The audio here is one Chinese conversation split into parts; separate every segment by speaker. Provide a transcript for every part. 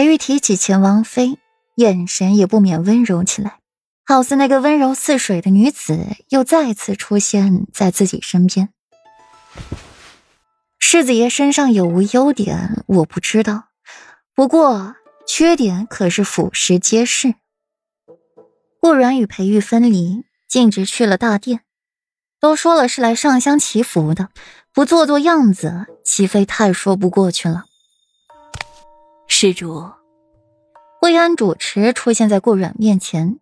Speaker 1: 裴玉提起钱王妃，眼神也不免温柔起来，好似那个温柔似水的女子又再次出现在自己身边。世子爷身上有无优点，我不知道，不过缺点可是俯拾皆是。顾然与裴玉分离，径直去了大殿。都说了是来上香祈福的，不做做样子，岂非太说不过去了？
Speaker 2: 施主，
Speaker 1: 惠安主持出现在顾阮面前。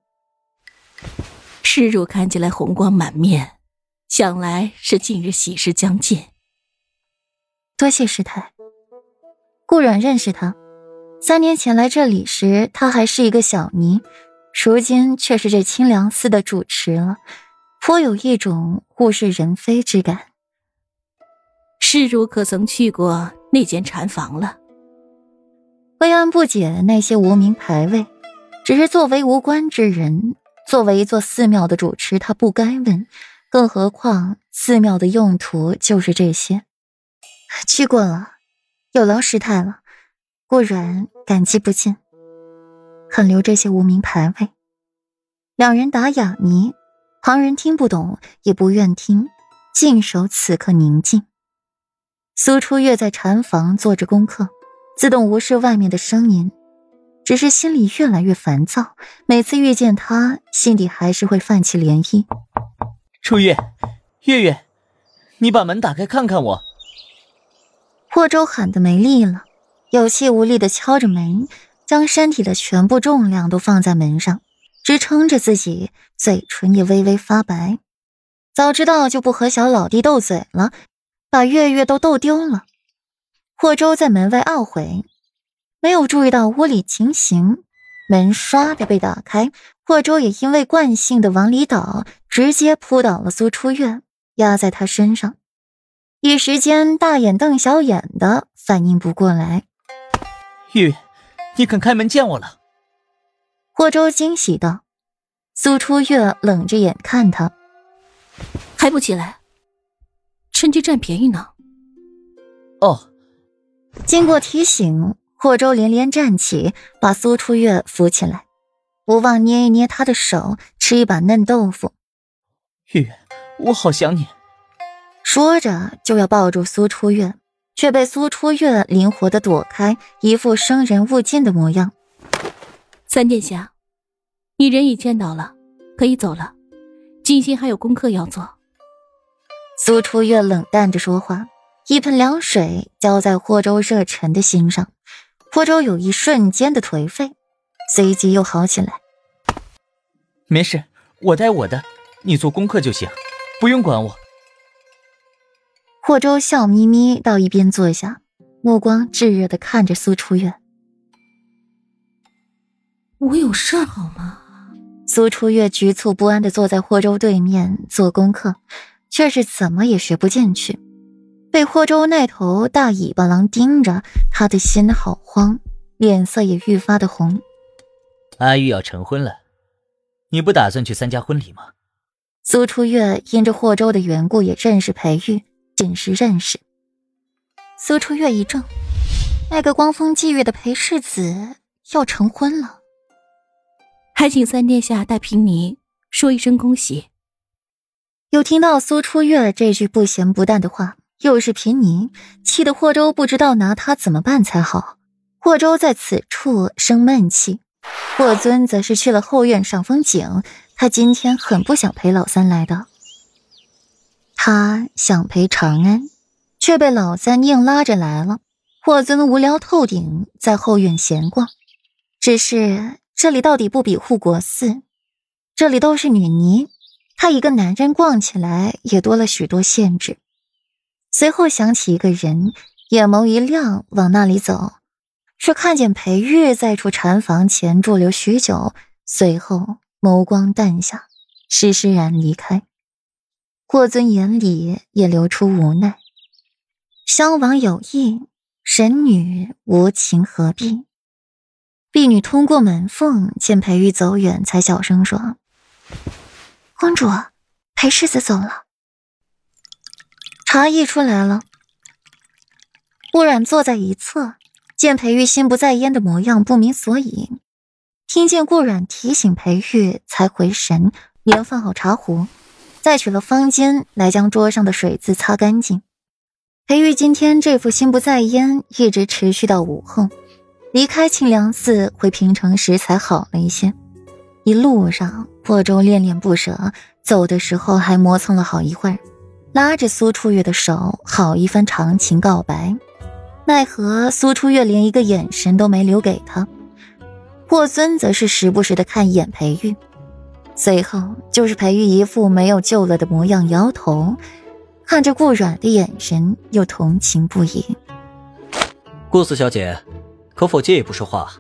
Speaker 2: 施主看起来红光满面，想来是近日喜事将近。
Speaker 1: 多谢师太。顾阮认识他，三年前来这里时，他还是一个小尼，如今却是这清凉寺的主持了。颇有一种物是人非之感。
Speaker 2: 施主可曾去过那间禅房了？
Speaker 1: 薇安不解那些无名牌位，只是作为无关之人，作为一座寺庙的主持，他不该问。更何况寺庙的用途就是这些。去过了，有劳师太了。固然感激不尽，肯留这些无名牌位。两人打哑谜。旁人听不懂，也不愿听，静守此刻宁静。苏初月在禅房做着功课，自动无视外面的声音，只是心里越来越烦躁。每次遇见他，心底还是会泛起涟漪。
Speaker 3: 初月，月月，你把门打开看看我。
Speaker 1: 霍州喊得没力了，有气无力的敲着门，将身体的全部重量都放在门上。支撑着自己，嘴唇也微微发白。早知道就不和小老弟斗嘴了，把月月都斗丢了。霍州在门外懊悔，没有注意到屋里情形，门唰的被打开，霍州也因为惯性的往里倒，直接扑倒了苏初月，压在他身上，一时间大眼瞪小眼的反应不过来。
Speaker 3: 月月，你肯开门见我了。
Speaker 1: 霍州惊喜道：“苏初月冷着眼看他，
Speaker 2: 还不起来，趁机占便宜呢。”
Speaker 3: 哦，
Speaker 1: 经过提醒，霍州连连站起，把苏初月扶起来，不忘捏一捏他的手，吃一把嫩豆腐。
Speaker 3: 月月，我好想你。
Speaker 1: 说着就要抱住苏初月，却被苏初月灵活的躲开，一副生人勿近的模样。
Speaker 2: 三殿下，你人已见到了，可以走了。静心还有功课要做。
Speaker 1: 苏初月冷淡着说话，一盆凉水浇在霍州热忱的心上，霍州有一瞬间的颓废，随即又好起来。
Speaker 3: 没事，我带我的，你做功课就行，不用管我。
Speaker 1: 霍州笑眯眯到一边坐下，目光炙热的看着苏初月。
Speaker 2: 我有事儿好吗？
Speaker 1: 苏初月局促不安的坐在霍州对面做功课，却是怎么也学不进去。被霍州那头大尾巴狼盯着，他的心好慌，脸色也愈发的红。
Speaker 3: 阿玉要成婚了，你不打算去参加婚礼吗？
Speaker 1: 苏初月因着霍州的缘故也认识裴玉，仅是认识。苏初月一怔，那个光风霁月的裴世子要成婚了。
Speaker 2: 还请三殿下代平尼说一声恭喜。
Speaker 1: 有听到苏初月这句不咸不淡的话，又是平尼，气得霍州不知道拿他怎么办才好。霍州在此处生闷气，霍尊则是去了后院赏风景。他今天很不想陪老三来的，他想陪长安，却被老三硬拉着来了。霍尊无聊透顶，在后院闲逛，只是。这里到底不比护国寺，这里都是女尼，他一个男人逛起来也多了许多限制。随后想起一个人，眼眸一亮，往那里走，却看见裴玉在处禅房前驻留许久，随后眸光淡下，施施然离开。霍尊眼里也流出无奈，襄王有意，神女无情，何必？婢女通过门缝见裴玉走远，才小声说：“公主，裴世子走了。”茶溢出来了。顾染坐在一侧，见裴玉心不在焉的模样，不明所以。听见顾阮提醒裴玉，才回神，连放好茶壶，再取了方巾来将桌上的水渍擦干净。裴玉今天这副心不在焉，一直持续到午后，离开清凉寺回平城时才好了一些。一路上，霍州恋恋不舍，走的时候还磨蹭了好一会儿，拉着苏初月的手，好一番长情告白。奈何苏初月连一个眼神都没留给他。霍尊则是时不时的看一眼裴玉，随后就是裴玉一副没有救了的模样，摇头，看着顾阮的眼神又同情不已。
Speaker 4: 顾四小姐，可否借一步说话？